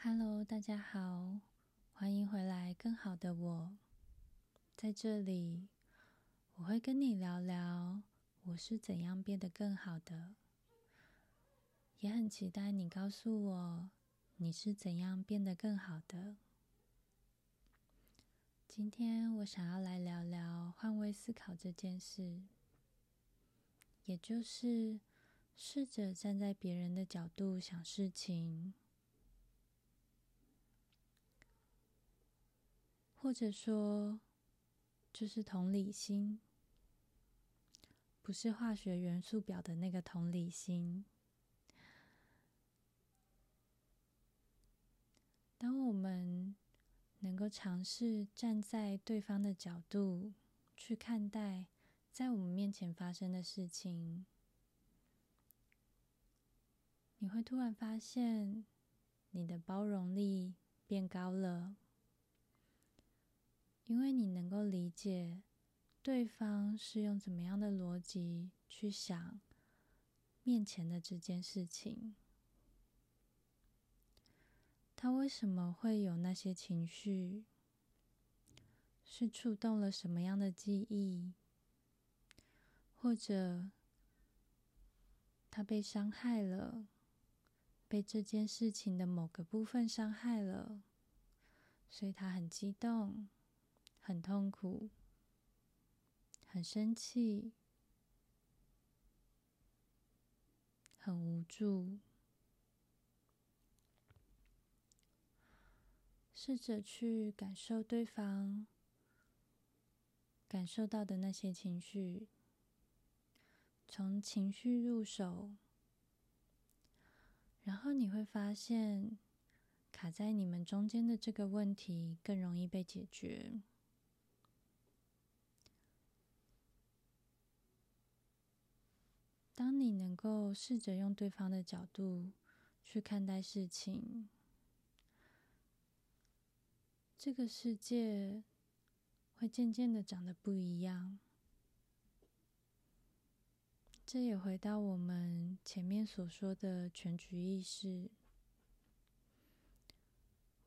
Hello，大家好，欢迎回来。更好的我，在这里，我会跟你聊聊我是怎样变得更好的，也很期待你告诉我你是怎样变得更好的。今天我想要来聊聊换位思考这件事，也就是试着站在别人的角度想事情。或者说，就是同理心，不是化学元素表的那个同理心。当我们能够尝试站在对方的角度去看待在我们面前发生的事情，你会突然发现你的包容力变高了。因为你能够理解对方是用怎么样的逻辑去想面前的这件事情，他为什么会有那些情绪？是触动了什么样的记忆？或者他被伤害了，被这件事情的某个部分伤害了，所以他很激动。很痛苦，很生气，很无助。试着去感受对方感受到的那些情绪，从情绪入手，然后你会发现，卡在你们中间的这个问题更容易被解决。当你能够试着用对方的角度去看待事情，这个世界会渐渐的长得不一样。这也回到我们前面所说的全局意识。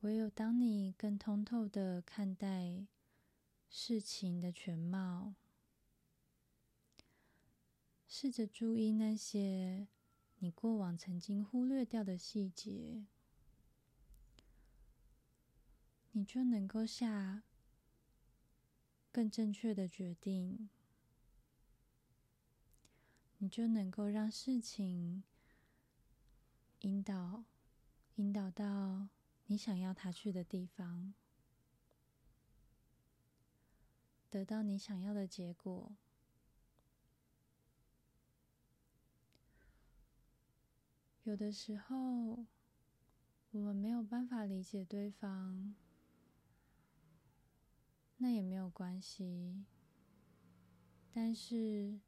唯有当你更通透的看待事情的全貌。试着注意那些你过往曾经忽略掉的细节，你就能够下更正确的决定，你就能够让事情引导引导到你想要他去的地方，得到你想要的结果。有的时候，我们没有办法理解对方，那也没有关系。但是，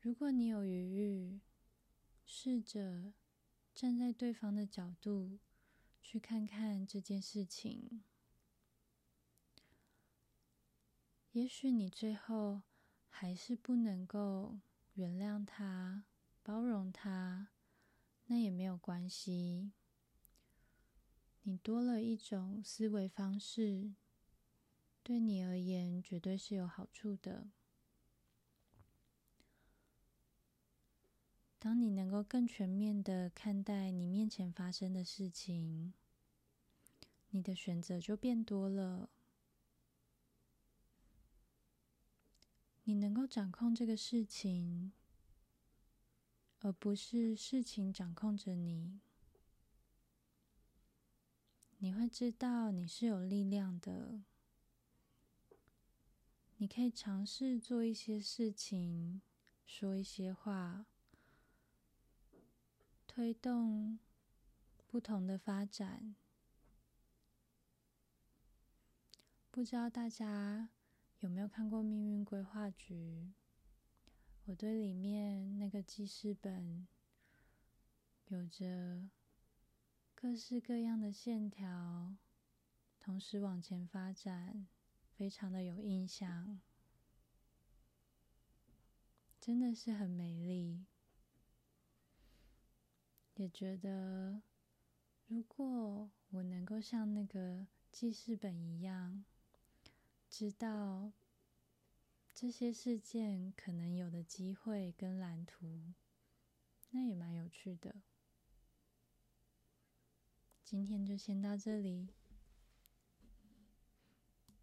如果你有余裕，试着站在对方的角度去看看这件事情，也许你最后还是不能够原谅他、包容他。那也没有关系，你多了一种思维方式，对你而言绝对是有好处的。当你能够更全面的看待你面前发生的事情，你的选择就变多了。你能够掌控这个事情。而不是事情掌控着你，你会知道你是有力量的。你可以尝试做一些事情，说一些话，推动不同的发展。不知道大家有没有看过《命运规划局》？我对里面那个记事本有着各式各样的线条，同时往前发展，非常的有印象，真的是很美丽。也觉得，如果我能够像那个记事本一样，知道这些事件可能有的机会跟蓝图，那也蛮有趣的。今天就先到这里。